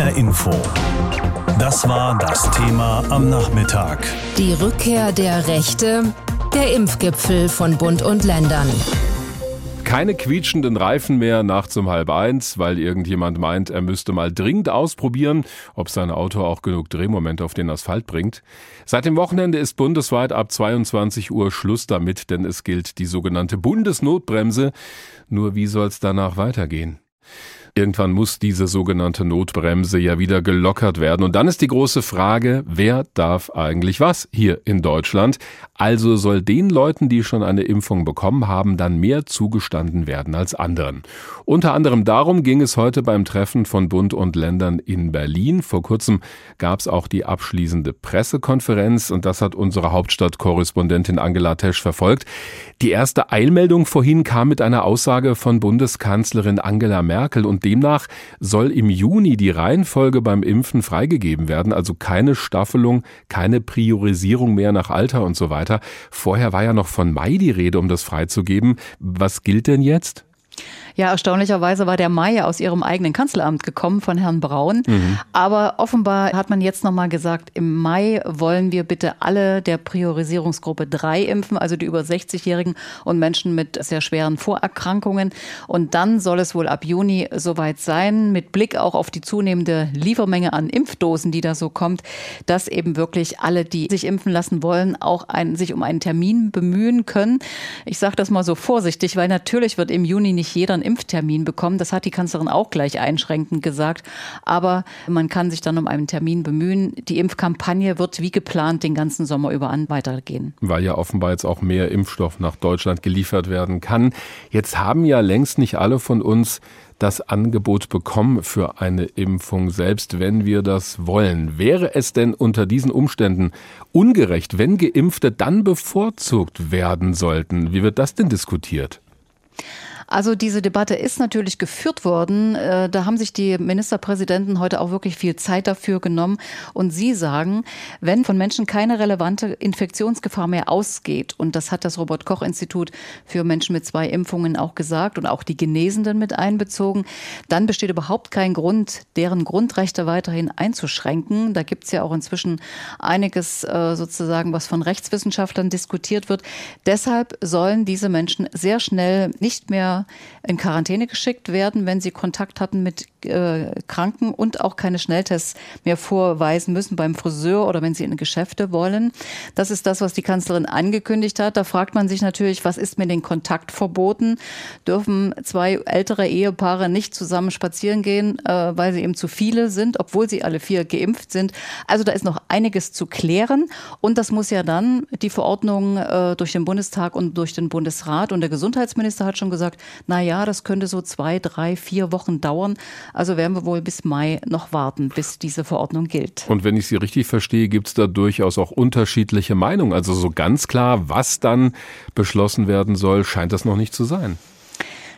HR Info. Das war das Thema am Nachmittag. Die Rückkehr der Rechte, der Impfgipfel von Bund und Ländern. Keine quietschenden Reifen mehr nachts um halb eins, weil irgendjemand meint, er müsste mal dringend ausprobieren, ob sein Auto auch genug Drehmoment auf den Asphalt bringt. Seit dem Wochenende ist bundesweit ab 22 Uhr Schluss damit, denn es gilt die sogenannte Bundesnotbremse. Nur wie soll es danach weitergehen? Irgendwann muss diese sogenannte Notbremse ja wieder gelockert werden. Und dann ist die große Frage, wer darf eigentlich was hier in Deutschland? Also soll den Leuten, die schon eine Impfung bekommen haben, dann mehr zugestanden werden als anderen. Unter anderem darum ging es heute beim Treffen von Bund und Ländern in Berlin. Vor kurzem gab es auch die abschließende Pressekonferenz und das hat unsere Hauptstadtkorrespondentin Angela Tesch verfolgt. Die erste Eilmeldung vorhin kam mit einer Aussage von Bundeskanzlerin Angela Merkel und demnach soll im Juni die Reihenfolge beim Impfen freigegeben werden, also keine Staffelung, keine Priorisierung mehr nach Alter und so weiter. Vorher war ja noch von Mai die Rede, um das freizugeben. Was gilt denn jetzt? Ja, erstaunlicherweise war der Mai aus ihrem eigenen Kanzleramt gekommen von Herrn Braun. Mhm. Aber offenbar hat man jetzt nochmal gesagt, im Mai wollen wir bitte alle der Priorisierungsgruppe 3 impfen, also die über 60-Jährigen und Menschen mit sehr schweren Vorerkrankungen. Und dann soll es wohl ab Juni soweit sein, mit Blick auch auf die zunehmende Liefermenge an Impfdosen, die da so kommt, dass eben wirklich alle, die sich impfen lassen wollen, auch ein, sich um einen Termin bemühen können. Ich sage das mal so vorsichtig, weil natürlich wird im Juni nicht jeder einen Impftermin bekommen. Das hat die Kanzlerin auch gleich einschränkend gesagt. Aber man kann sich dann um einen Termin bemühen. Die Impfkampagne wird wie geplant den ganzen Sommer über an weitergehen. Weil ja offenbar jetzt auch mehr Impfstoff nach Deutschland geliefert werden kann. Jetzt haben ja längst nicht alle von uns das Angebot bekommen für eine Impfung, selbst wenn wir das wollen. Wäre es denn unter diesen Umständen ungerecht, wenn Geimpfte dann bevorzugt werden sollten? Wie wird das denn diskutiert? Also diese Debatte ist natürlich geführt worden. Äh, da haben sich die Ministerpräsidenten heute auch wirklich viel Zeit dafür genommen. Und sie sagen, wenn von Menschen keine relevante Infektionsgefahr mehr ausgeht, und das hat das Robert-Koch-Institut für Menschen mit zwei Impfungen auch gesagt und auch die Genesenden mit einbezogen, dann besteht überhaupt kein Grund, deren Grundrechte weiterhin einzuschränken. Da gibt es ja auch inzwischen einiges äh, sozusagen, was von Rechtswissenschaftlern diskutiert wird. Deshalb sollen diese Menschen sehr schnell nicht mehr in Quarantäne geschickt werden, wenn sie Kontakt hatten mit äh, Kranken und auch keine Schnelltests mehr vorweisen müssen beim Friseur oder wenn sie in Geschäfte wollen. Das ist das, was die Kanzlerin angekündigt hat. Da fragt man sich natürlich, was ist mit den Kontaktverboten? Dürfen zwei ältere Ehepaare nicht zusammen spazieren gehen, äh, weil sie eben zu viele sind, obwohl sie alle vier geimpft sind? Also da ist noch einiges zu klären und das muss ja dann die Verordnung äh, durch den Bundestag und durch den Bundesrat und der Gesundheitsminister hat schon gesagt, na ja, das könnte so zwei, drei, vier Wochen dauern. Also werden wir wohl bis Mai noch warten, bis diese Verordnung gilt. Und wenn ich Sie richtig verstehe, gibt es da durchaus auch unterschiedliche Meinungen. Also so ganz klar, was dann beschlossen werden soll, scheint das noch nicht zu sein.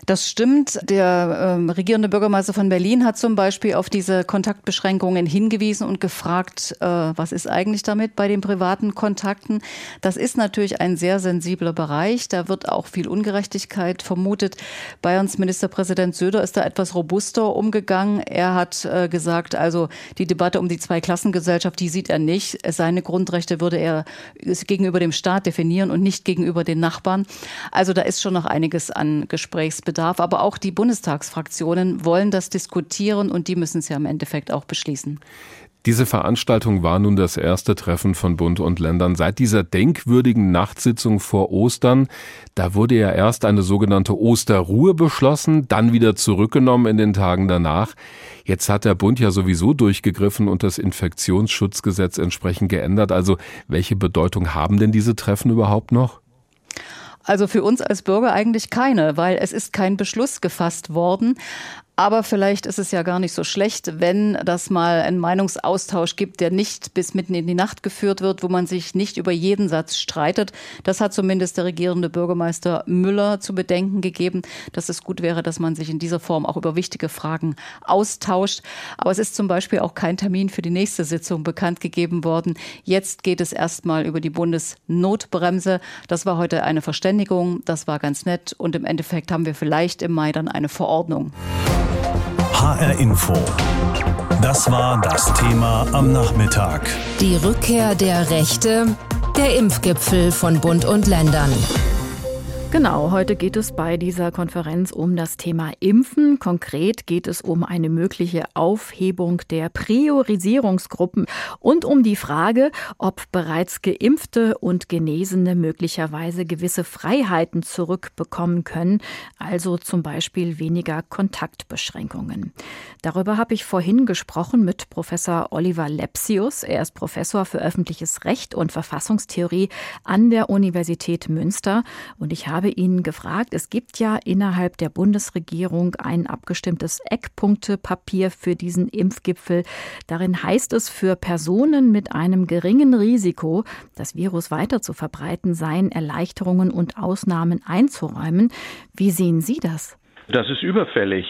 Das stimmt. Der ähm, regierende Bürgermeister von Berlin hat zum Beispiel auf diese Kontaktbeschränkungen hingewiesen und gefragt, äh, was ist eigentlich damit bei den privaten Kontakten? Das ist natürlich ein sehr sensibler Bereich. Da wird auch viel Ungerechtigkeit vermutet. Bayerns Ministerpräsident Söder ist da etwas robuster umgegangen. Er hat äh, gesagt, also die Debatte um die Zweiklassengesellschaft, die sieht er nicht. Seine Grundrechte würde er gegenüber dem Staat definieren und nicht gegenüber den Nachbarn. Also da ist schon noch einiges an Gesprächsbedarf. Handlungsbedarf. Aber auch die Bundestagsfraktionen wollen das diskutieren und die müssen es ja im Endeffekt auch beschließen. Diese Veranstaltung war nun das erste Treffen von Bund und Ländern seit dieser denkwürdigen Nachtsitzung vor Ostern. Da wurde ja erst eine sogenannte Osterruhe beschlossen, dann wieder zurückgenommen in den Tagen danach. Jetzt hat der Bund ja sowieso durchgegriffen und das Infektionsschutzgesetz entsprechend geändert. Also welche Bedeutung haben denn diese Treffen überhaupt noch? Also für uns als Bürger eigentlich keine, weil es ist kein Beschluss gefasst worden. Aber vielleicht ist es ja gar nicht so schlecht, wenn das mal einen Meinungsaustausch gibt, der nicht bis mitten in die Nacht geführt wird, wo man sich nicht über jeden Satz streitet. Das hat zumindest der regierende Bürgermeister Müller zu bedenken gegeben, dass es gut wäre, dass man sich in dieser Form auch über wichtige Fragen austauscht. Aber es ist zum Beispiel auch kein Termin für die nächste Sitzung bekannt gegeben worden. Jetzt geht es erstmal über die Bundesnotbremse. Das war heute eine Verständigung. Das war ganz nett. Und im Endeffekt haben wir vielleicht im Mai dann eine Verordnung. HR Info. Das war das Thema am Nachmittag. Die Rückkehr der Rechte, der Impfgipfel von Bund und Ländern. Genau, heute geht es bei dieser Konferenz um das Thema Impfen. Konkret geht es um eine mögliche Aufhebung der Priorisierungsgruppen und um die Frage, ob bereits geimpfte und Genesene möglicherweise gewisse Freiheiten zurückbekommen können, also zum Beispiel weniger Kontaktbeschränkungen. Darüber habe ich vorhin gesprochen mit Professor Oliver Lepsius. Er ist Professor für öffentliches Recht und Verfassungstheorie an der Universität Münster und ich habe habe ihn gefragt, es gibt ja innerhalb der Bundesregierung ein abgestimmtes Eckpunktepapier für diesen Impfgipfel. Darin heißt es, für Personen mit einem geringen Risiko, das Virus weiter zu verbreiten, seien Erleichterungen und Ausnahmen einzuräumen. Wie sehen Sie das? Das ist überfällig.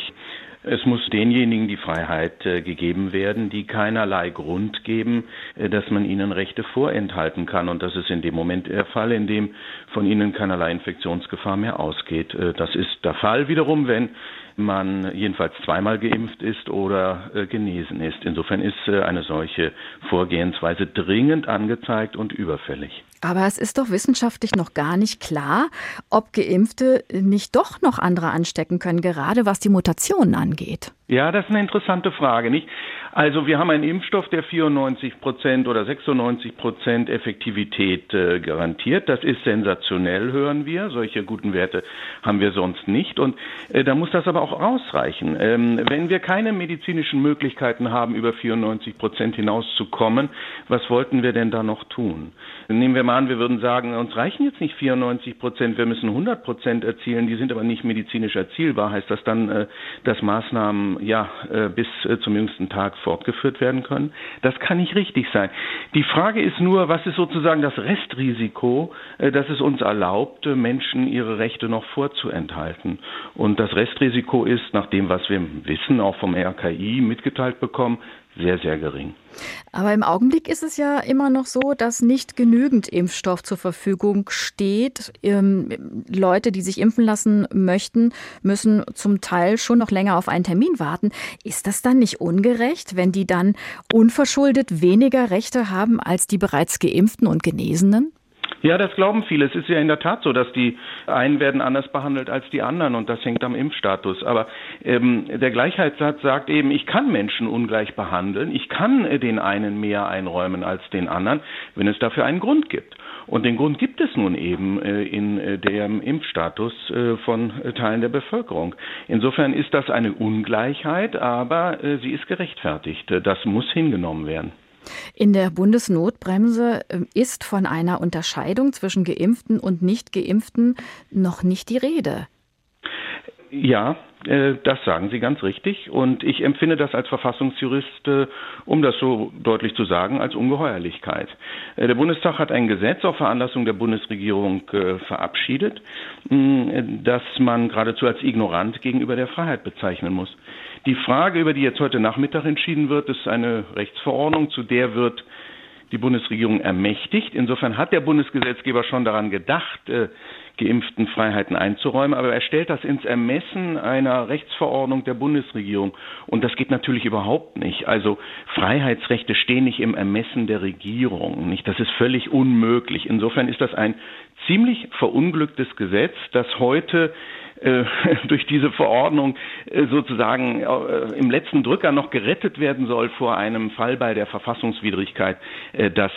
Es muss denjenigen die Freiheit äh, gegeben werden, die keinerlei Grund geben, äh, dass man ihnen Rechte vorenthalten kann. Und das ist in dem Moment der Fall, in dem von ihnen keinerlei Infektionsgefahr mehr ausgeht. Äh, das ist der Fall wiederum, wenn man jedenfalls zweimal geimpft ist oder äh, genesen ist. Insofern ist äh, eine solche Vorgehensweise dringend angezeigt und überfällig. Aber es ist doch wissenschaftlich noch gar nicht klar, ob Geimpfte nicht doch noch andere anstecken können, gerade was die Mutationen angeht. Ja, das ist eine interessante Frage, nicht? Also wir haben einen Impfstoff, der 94 Prozent oder 96 Prozent Effektivität äh, garantiert. Das ist sensationell, hören wir. Solche guten Werte haben wir sonst nicht. Und äh, da muss das aber auch ausreichen. Ähm, wenn wir keine medizinischen Möglichkeiten haben, über 94 Prozent hinauszukommen, was wollten wir denn da noch tun? Nehmen wir mal an, wir würden sagen, uns reichen jetzt nicht 94 Prozent, wir müssen 100 Prozent erzielen, die sind aber nicht medizinisch erzielbar. Heißt das dann, äh, dass Maßnahmen ja äh, bis äh, zum jüngsten Tag fortgeführt werden können. Das kann nicht richtig sein. Die Frage ist nur, was ist sozusagen das Restrisiko, äh, das es uns erlaubt, Menschen ihre Rechte noch vorzuenthalten. Und das Restrisiko ist, nach dem, was wir wissen, auch vom RKI mitgeteilt bekommen, sehr, sehr gering. Aber im Augenblick ist es ja immer noch so, dass nicht genügend Impfstoff zur Verfügung steht. Ähm, Leute, die sich impfen lassen möchten, müssen zum Teil schon noch länger auf einen Termin warten. Ist das dann nicht ungerecht, wenn die dann unverschuldet weniger Rechte haben als die bereits geimpften und Genesenen? Ja, das glauben viele. Es ist ja in der Tat so, dass die einen werden anders behandelt als die anderen und das hängt am Impfstatus. Aber ähm, der Gleichheitssatz sagt eben, ich kann Menschen ungleich behandeln, ich kann äh, den einen mehr einräumen als den anderen, wenn es dafür einen Grund gibt. Und den Grund gibt es nun eben äh, in äh, dem Impfstatus äh, von Teilen der Bevölkerung. Insofern ist das eine Ungleichheit, aber äh, sie ist gerechtfertigt. Das muss hingenommen werden. In der Bundesnotbremse ähm, ist von einer Unterscheidung zwischen geimpften und nicht geimpften noch nicht die Rede. Ja, das sagen Sie ganz richtig. Und ich empfinde das als Verfassungsjurist, äh, um das so deutlich zu sagen, als Ungeheuerlichkeit. Äh, der Bundestag hat ein Gesetz auf Veranlassung der Bundesregierung verabschiedet, das man geradezu als ignorant gegenüber der Freiheit bezeichnen muss. Die Frage, über die jetzt heute Nachmittag entschieden wird, ist eine Rechtsverordnung, zu der wird die Bundesregierung ermächtigt. Insofern hat der Bundesgesetzgeber schon daran gedacht, äh, geimpften Freiheiten einzuräumen, aber er stellt das ins Ermessen einer Rechtsverordnung der Bundesregierung. Und das geht natürlich überhaupt nicht. Also Freiheitsrechte stehen nicht im Ermessen der Regierung. Nicht? Das ist völlig unmöglich. Insofern ist das ein ziemlich verunglücktes Gesetz, das heute äh, durch diese Verordnung äh, sozusagen äh, im letzten Drücker noch gerettet werden soll vor einem Fall bei der Verfassungswidrigkeit, das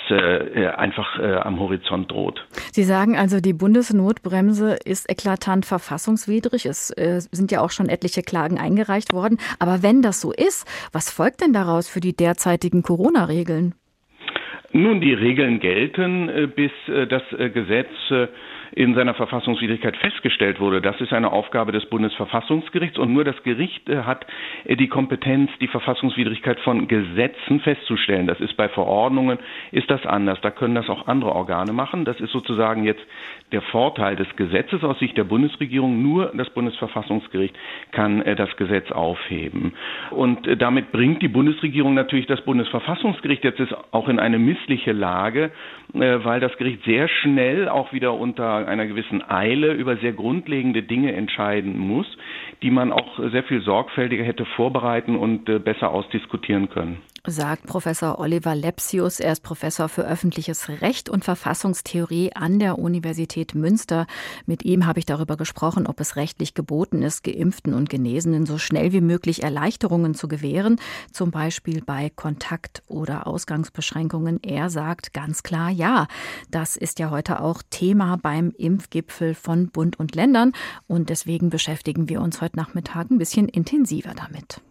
einfach am Horizont droht. Sie sagen also, die Bundesnotbremse ist eklatant verfassungswidrig. Es sind ja auch schon etliche Klagen eingereicht worden. Aber wenn das so ist, was folgt denn daraus für die derzeitigen Corona-Regeln? Nun, die Regeln gelten, bis das Gesetz in seiner Verfassungswidrigkeit festgestellt wurde. Das ist eine Aufgabe des Bundesverfassungsgerichts und nur das Gericht äh, hat äh, die Kompetenz, die Verfassungswidrigkeit von Gesetzen festzustellen. Das ist bei Verordnungen, ist das anders. Da können das auch andere Organe machen. Das ist sozusagen jetzt der Vorteil des Gesetzes aus Sicht der Bundesregierung. Nur das Bundesverfassungsgericht kann äh, das Gesetz aufheben. Und damit bringt die Bundesregierung natürlich das Bundesverfassungsgericht jetzt auch in eine missliche Lage, weil das Gericht sehr schnell auch wieder unter einer gewissen Eile über sehr grundlegende Dinge entscheiden muss, die man auch sehr viel sorgfältiger hätte vorbereiten und äh, besser ausdiskutieren können sagt Professor Oliver Lepsius. Er ist Professor für öffentliches Recht und Verfassungstheorie an der Universität Münster. Mit ihm habe ich darüber gesprochen, ob es rechtlich geboten ist, Geimpften und Genesenen so schnell wie möglich Erleichterungen zu gewähren, zum Beispiel bei Kontakt- oder Ausgangsbeschränkungen. Er sagt ganz klar ja. Das ist ja heute auch Thema beim Impfgipfel von Bund und Ländern und deswegen beschäftigen wir uns heute Nachmittag ein bisschen intensiver damit.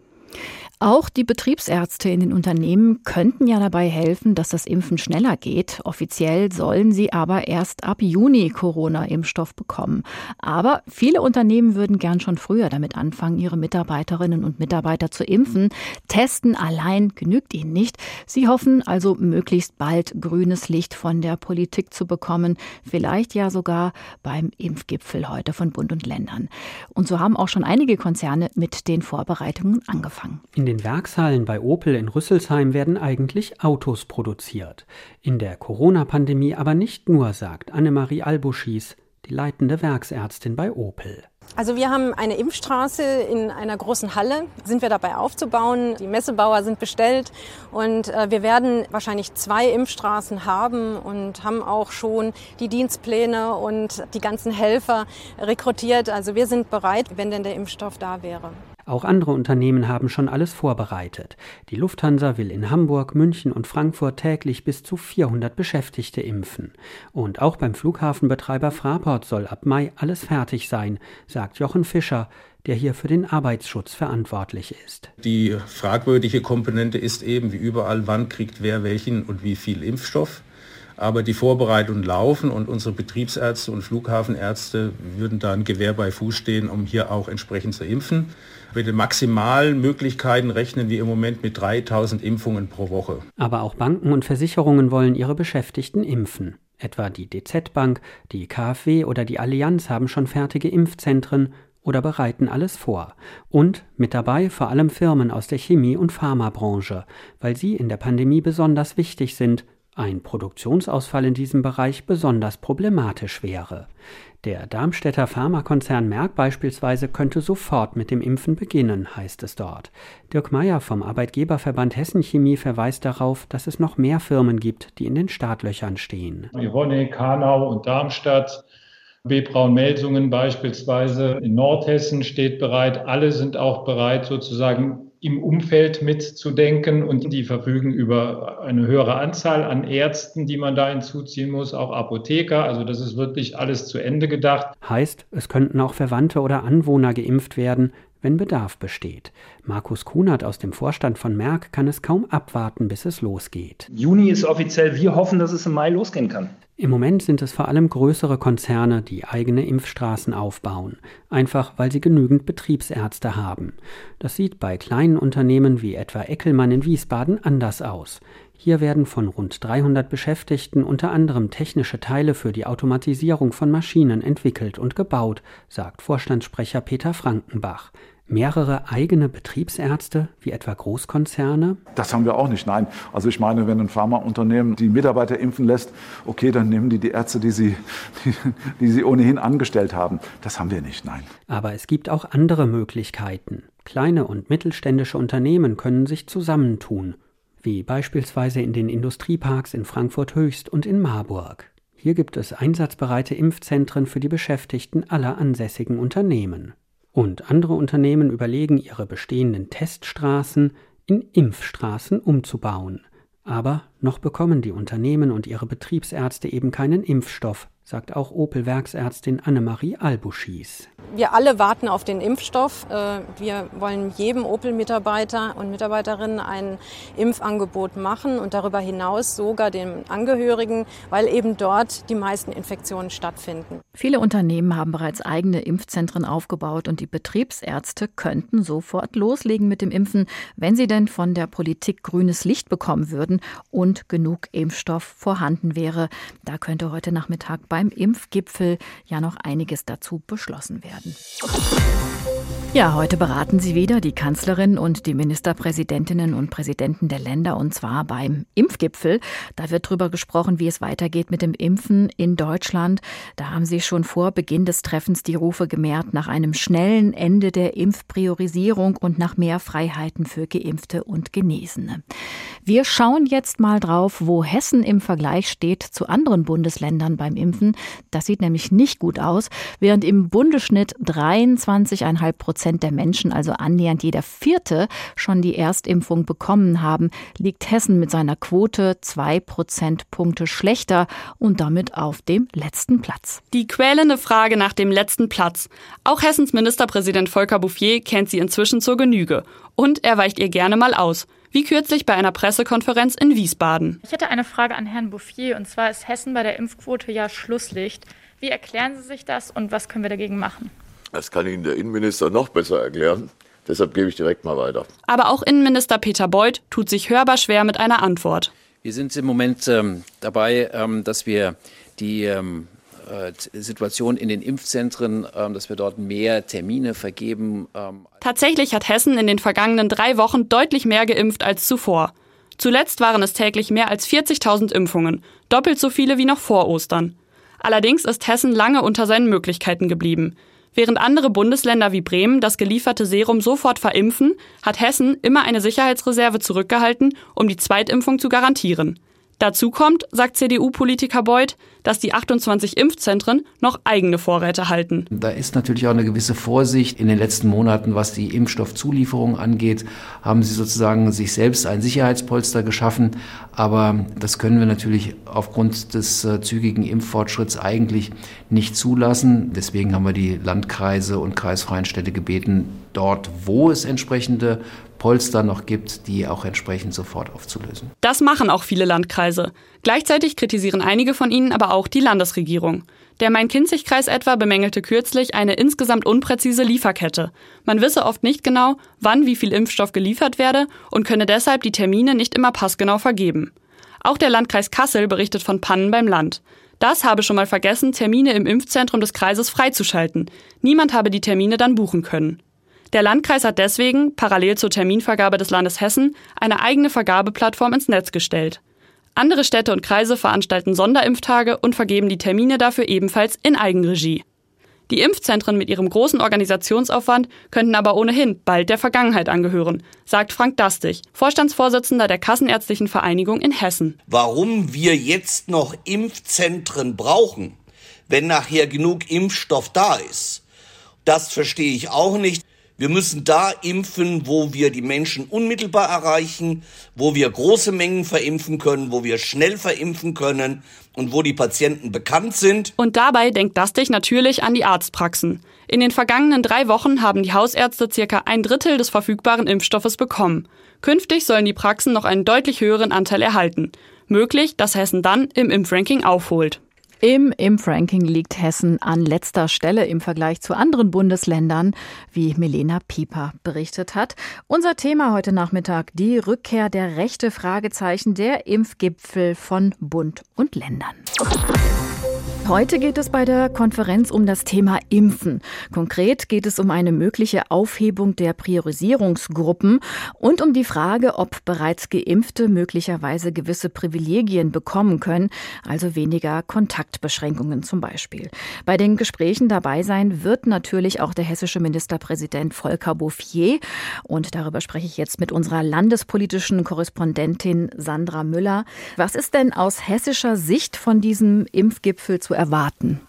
Auch die Betriebsärzte in den Unternehmen könnten ja dabei helfen, dass das Impfen schneller geht. Offiziell sollen sie aber erst ab Juni Corona-Impfstoff bekommen. Aber viele Unternehmen würden gern schon früher damit anfangen, ihre Mitarbeiterinnen und Mitarbeiter zu impfen. Testen allein genügt ihnen nicht. Sie hoffen also möglichst bald grünes Licht von der Politik zu bekommen. Vielleicht ja sogar beim Impfgipfel heute von Bund und Ländern. Und so haben auch schon einige Konzerne mit den Vorbereitungen angefangen. In den Werkshallen bei Opel in Rüsselsheim werden eigentlich Autos produziert. In der Corona-Pandemie aber nicht nur, sagt Annemarie Albuschis, die leitende Werksärztin bei Opel. Also wir haben eine Impfstraße in einer großen Halle, sind wir dabei aufzubauen. Die Messebauer sind bestellt und äh, wir werden wahrscheinlich zwei Impfstraßen haben und haben auch schon die Dienstpläne und die ganzen Helfer rekrutiert. Also wir sind bereit, wenn denn der Impfstoff da wäre. Auch andere Unternehmen haben schon alles vorbereitet. Die Lufthansa will in Hamburg, München und Frankfurt täglich bis zu 400 Beschäftigte impfen. Und auch beim Flughafenbetreiber Fraport soll ab Mai alles fertig sein, sagt Jochen Fischer, der hier für den Arbeitsschutz verantwortlich ist. Die fragwürdige Komponente ist eben, wie überall, wann kriegt wer welchen und wie viel Impfstoff. Aber die Vorbereitungen laufen und unsere Betriebsärzte und Flughafenärzte würden da ein Gewehr bei Fuß stehen, um hier auch entsprechend zu impfen. Mit den maximalen Möglichkeiten rechnen wir im Moment mit 3000 Impfungen pro Woche. Aber auch Banken und Versicherungen wollen ihre Beschäftigten impfen. Etwa die DZ Bank, die KfW oder die Allianz haben schon fertige Impfzentren oder bereiten alles vor. Und mit dabei vor allem Firmen aus der Chemie- und Pharmabranche, weil sie in der Pandemie besonders wichtig sind, ein Produktionsausfall in diesem Bereich besonders problematisch wäre. Der Darmstädter Pharmakonzern Merck beispielsweise könnte sofort mit dem Impfen beginnen, heißt es dort. Dirk Meyer vom Arbeitgeberverband Hessen Chemie verweist darauf, dass es noch mehr Firmen gibt, die in den Startlöchern stehen. Yvonne, Karnau und Darmstadt B. Braun-Melsungen beispielsweise in Nordhessen steht bereit. Alle sind auch bereit, sozusagen im Umfeld mitzudenken und die verfügen über eine höhere Anzahl an Ärzten, die man da hinzuziehen muss, auch Apotheker. Also das ist wirklich alles zu Ende gedacht. Heißt, es könnten auch Verwandte oder Anwohner geimpft werden, wenn Bedarf besteht. Markus Kunert aus dem Vorstand von Merck kann es kaum abwarten, bis es losgeht. Juni ist offiziell. Wir hoffen, dass es im Mai losgehen kann. Im Moment sind es vor allem größere Konzerne, die eigene Impfstraßen aufbauen, einfach weil sie genügend Betriebsärzte haben. Das sieht bei kleinen Unternehmen wie etwa Eckelmann in Wiesbaden anders aus. Hier werden von rund 300 Beschäftigten unter anderem technische Teile für die Automatisierung von Maschinen entwickelt und gebaut, sagt Vorstandssprecher Peter Frankenbach mehrere eigene Betriebsärzte wie etwa Großkonzerne? Das haben wir auch nicht, nein. Also ich meine, wenn ein Pharmaunternehmen die Mitarbeiter impfen lässt, okay, dann nehmen die die Ärzte, die sie, die, die sie ohnehin angestellt haben. Das haben wir nicht, nein. Aber es gibt auch andere Möglichkeiten. Kleine und mittelständische Unternehmen können sich zusammentun, wie beispielsweise in den Industrieparks in Frankfurt Höchst und in Marburg. Hier gibt es einsatzbereite Impfzentren für die Beschäftigten aller ansässigen Unternehmen. Und andere Unternehmen überlegen, ihre bestehenden Teststraßen in Impfstraßen umzubauen. Aber noch bekommen die Unternehmen und ihre Betriebsärzte eben keinen Impfstoff, sagt auch Opel-Werksärztin Annemarie Albuschis. Wir alle warten auf den Impfstoff. Äh, wir wollen jedem Opel-Mitarbeiter und Mitarbeiterinnen ein Impfangebot machen und darüber hinaus sogar den Angehörigen, weil eben dort die meisten Infektionen stattfinden. Viele Unternehmen haben bereits eigene Impfzentren aufgebaut und die Betriebsärzte könnten sofort loslegen mit dem Impfen, wenn sie denn von der Politik grünes Licht bekommen würden und genug Impfstoff vorhanden wäre. Da könnte heute Nachmittag beim Impfgipfel ja noch einiges dazu beschlossen werden. Ja, heute beraten Sie wieder die Kanzlerin und die Ministerpräsidentinnen und Präsidenten der Länder und zwar beim Impfgipfel. Da wird drüber gesprochen, wie es weitergeht mit dem Impfen in Deutschland. Da haben Sie schon vor Beginn des Treffens die Rufe gemehrt nach einem schnellen Ende der Impfpriorisierung und nach mehr Freiheiten für Geimpfte und Genesene. Wir schauen jetzt mal drauf, wo Hessen im Vergleich steht zu anderen Bundesländern beim Impfen. Das sieht nämlich nicht gut aus. Während im Bundesschnitt 23,5 Prozent Prozent der Menschen, also annähernd jeder Vierte, schon die Erstimpfung bekommen haben, liegt Hessen mit seiner Quote zwei Prozentpunkte schlechter und damit auf dem letzten Platz. Die quälende Frage nach dem letzten Platz. Auch Hessens Ministerpräsident Volker Bouffier kennt sie inzwischen zur Genüge. Und er weicht ihr gerne mal aus wie kürzlich bei einer Pressekonferenz in Wiesbaden. Ich hätte eine Frage an Herrn Bouffier, und zwar ist Hessen bei der Impfquote ja Schlusslicht. Wie erklären Sie sich das und was können wir dagegen machen? Das kann Ihnen der Innenminister noch besser erklären. Deshalb gebe ich direkt mal weiter. Aber auch Innenminister Peter Beuth tut sich hörbar schwer mit einer Antwort. Wir sind im Moment ähm, dabei, ähm, dass wir die ähm, äh, Situation in den Impfzentren, ähm, dass wir dort mehr Termine vergeben. Ähm. Tatsächlich hat Hessen in den vergangenen drei Wochen deutlich mehr geimpft als zuvor. Zuletzt waren es täglich mehr als 40.000 Impfungen, doppelt so viele wie noch vor Ostern. Allerdings ist Hessen lange unter seinen Möglichkeiten geblieben. Während andere Bundesländer wie Bremen das gelieferte Serum sofort verimpfen, hat Hessen immer eine Sicherheitsreserve zurückgehalten, um die Zweitimpfung zu garantieren. Dazu kommt, sagt CDU-Politiker Beuth, dass die 28 Impfzentren noch eigene Vorräte halten. Da ist natürlich auch eine gewisse Vorsicht. In den letzten Monaten, was die Impfstoffzulieferung angeht, haben sie sozusagen sich selbst ein Sicherheitspolster geschaffen. Aber das können wir natürlich aufgrund des äh, zügigen Impffortschritts eigentlich nicht zulassen. Deswegen haben wir die Landkreise und kreisfreien Städte gebeten, dort, wo es entsprechende Polster noch gibt, die auch entsprechend sofort aufzulösen. Das machen auch viele Landkreise. Gleichzeitig kritisieren einige von ihnen aber auch die Landesregierung. Der Main-Kinzig-Kreis etwa bemängelte kürzlich eine insgesamt unpräzise Lieferkette. Man wisse oft nicht genau, wann wie viel Impfstoff geliefert werde und könne deshalb die Termine nicht immer passgenau vergeben. Auch der Landkreis Kassel berichtet von Pannen beim Land. Das habe schon mal vergessen, Termine im Impfzentrum des Kreises freizuschalten. Niemand habe die Termine dann buchen können. Der Landkreis hat deswegen, parallel zur Terminvergabe des Landes Hessen, eine eigene Vergabeplattform ins Netz gestellt. Andere Städte und Kreise veranstalten Sonderimpftage und vergeben die Termine dafür ebenfalls in Eigenregie. Die Impfzentren mit ihrem großen Organisationsaufwand könnten aber ohnehin bald der Vergangenheit angehören, sagt Frank Dastig, Vorstandsvorsitzender der Kassenärztlichen Vereinigung in Hessen. Warum wir jetzt noch Impfzentren brauchen, wenn nachher genug Impfstoff da ist, das verstehe ich auch nicht. Wir müssen da impfen, wo wir die Menschen unmittelbar erreichen, wo wir große Mengen verimpfen können, wo wir schnell verimpfen können und wo die Patienten bekannt sind. Und dabei denkt Dastig natürlich an die Arztpraxen. In den vergangenen drei Wochen haben die Hausärzte circa ein Drittel des verfügbaren Impfstoffes bekommen. Künftig sollen die Praxen noch einen deutlich höheren Anteil erhalten. Möglich, dass Hessen dann im Impfranking aufholt. Im Impfranking liegt Hessen an letzter Stelle im Vergleich zu anderen Bundesländern, wie Milena Pieper berichtet hat. Unser Thema heute Nachmittag die Rückkehr der rechte Fragezeichen der Impfgipfel von Bund und Ländern. Heute geht es bei der Konferenz um das Thema Impfen. Konkret geht es um eine mögliche Aufhebung der Priorisierungsgruppen und um die Frage, ob bereits Geimpfte möglicherweise gewisse Privilegien bekommen können, also weniger Kontaktbeschränkungen zum Beispiel. Bei den Gesprächen dabei sein wird natürlich auch der hessische Ministerpräsident Volker Bouffier. Und darüber spreche ich jetzt mit unserer landespolitischen Korrespondentin Sandra Müller. Was ist denn aus hessischer Sicht von diesem Impfgipfel zu erwarten?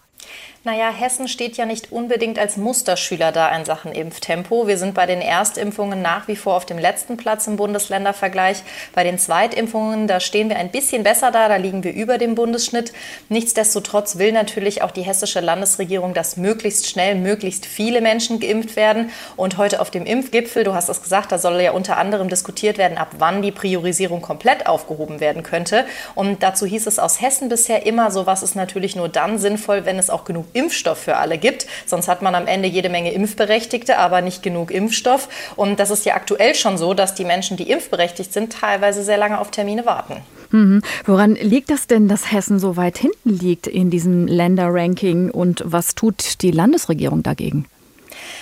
Naja, Hessen steht ja nicht unbedingt als Musterschüler da in Sachen Impftempo. Wir sind bei den Erstimpfungen nach wie vor auf dem letzten Platz im Bundesländervergleich. Bei den Zweitimpfungen, da stehen wir ein bisschen besser da, da liegen wir über dem Bundesschnitt. Nichtsdestotrotz will natürlich auch die hessische Landesregierung, dass möglichst schnell möglichst viele Menschen geimpft werden. Und heute auf dem Impfgipfel, du hast es gesagt, da soll ja unter anderem diskutiert werden, ab wann die Priorisierung komplett aufgehoben werden könnte. Und dazu hieß es aus Hessen bisher immer, sowas ist natürlich nur dann sinnvoll, wenn es auch genug Impfstoff für alle gibt. Sonst hat man am Ende jede Menge Impfberechtigte, aber nicht genug Impfstoff. Und das ist ja aktuell schon so, dass die Menschen, die impfberechtigt sind, teilweise sehr lange auf Termine warten. Mhm. Woran liegt das denn, dass Hessen so weit hinten liegt in diesem Länderranking und was tut die Landesregierung dagegen?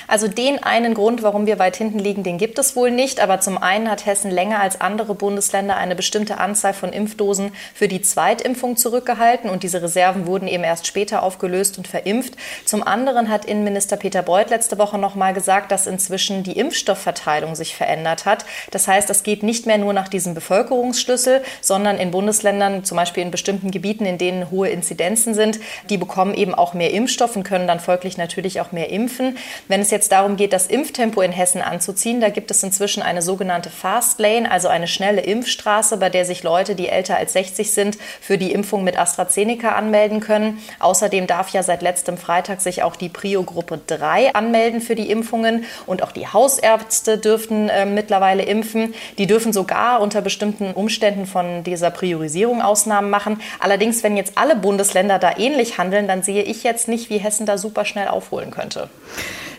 Also den einen Grund, warum wir weit hinten liegen, den gibt es wohl nicht. Aber zum einen hat Hessen länger als andere Bundesländer eine bestimmte Anzahl von Impfdosen für die Zweitimpfung zurückgehalten und diese Reserven wurden eben erst später aufgelöst und verimpft. Zum anderen hat Innenminister Peter Beuth letzte Woche noch mal gesagt, dass inzwischen die Impfstoffverteilung sich verändert hat. Das heißt, es geht nicht mehr nur nach diesem Bevölkerungsschlüssel, sondern in Bundesländern, zum Beispiel in bestimmten Gebieten, in denen hohe Inzidenzen sind, die bekommen eben auch mehr Impfstoff und können dann folglich natürlich auch mehr impfen. Wenn es jetzt darum geht, das Impftempo in Hessen anzuziehen, da gibt es inzwischen eine sogenannte Fast Lane, also eine schnelle Impfstraße, bei der sich Leute, die älter als 60 sind, für die Impfung mit AstraZeneca anmelden können. Außerdem darf ja seit letztem Freitag sich auch die Prio-Gruppe 3 anmelden für die Impfungen und auch die Hausärzte dürften äh, mittlerweile impfen. Die dürfen sogar unter bestimmten Umständen von dieser Priorisierung Ausnahmen machen. Allerdings, wenn jetzt alle Bundesländer da ähnlich handeln, dann sehe ich jetzt nicht, wie Hessen da super schnell aufholen könnte.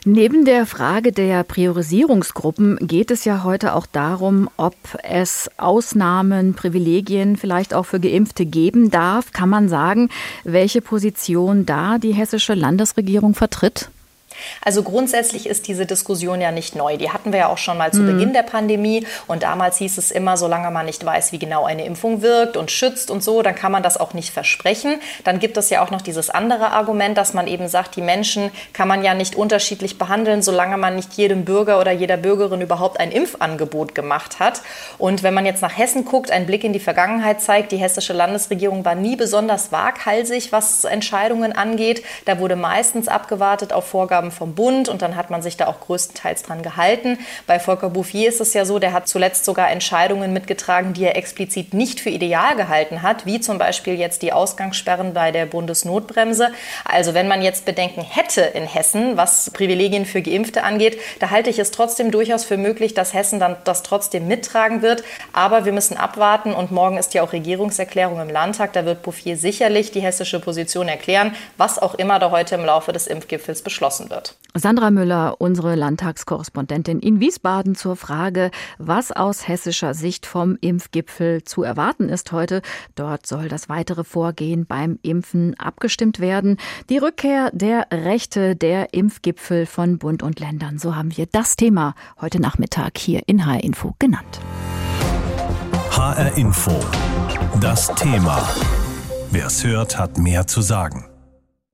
Neben der Frage der Priorisierungsgruppen geht es ja heute auch darum, ob es Ausnahmen, Privilegien vielleicht auch für Geimpfte geben darf. Kann man sagen, welche Position da die hessische Landesregierung vertritt? Also grundsätzlich ist diese Diskussion ja nicht neu. Die hatten wir ja auch schon mal zu mhm. Beginn der Pandemie. Und damals hieß es immer, solange man nicht weiß, wie genau eine Impfung wirkt und schützt und so, dann kann man das auch nicht versprechen. Dann gibt es ja auch noch dieses andere Argument, dass man eben sagt, die Menschen kann man ja nicht unterschiedlich behandeln, solange man nicht jedem Bürger oder jeder Bürgerin überhaupt ein Impfangebot gemacht hat. Und wenn man jetzt nach Hessen guckt, ein Blick in die Vergangenheit zeigt, die hessische Landesregierung war nie besonders waghalsig, was Entscheidungen angeht. Da wurde meistens abgewartet auf Vorgaben vom Bund und dann hat man sich da auch größtenteils dran gehalten. Bei Volker Bouffier ist es ja so, der hat zuletzt sogar Entscheidungen mitgetragen, die er explizit nicht für ideal gehalten hat, wie zum Beispiel jetzt die Ausgangssperren bei der Bundesnotbremse. Also wenn man jetzt Bedenken hätte in Hessen, was Privilegien für Geimpfte angeht, da halte ich es trotzdem durchaus für möglich, dass Hessen dann das trotzdem mittragen wird. Aber wir müssen abwarten und morgen ist ja auch Regierungserklärung im Landtag. Da wird Bouffier sicherlich die hessische Position erklären, was auch immer da heute im Laufe des Impfgipfels beschlossen wird. Sandra Müller, unsere Landtagskorrespondentin in Wiesbaden zur Frage, was aus hessischer Sicht vom Impfgipfel zu erwarten ist heute. Dort soll das weitere Vorgehen beim Impfen abgestimmt werden. Die Rückkehr der Rechte der Impfgipfel von Bund und Ländern. So haben wir das Thema heute Nachmittag hier in HR Info genannt. HR Info. Das Thema. Wer es hört, hat mehr zu sagen.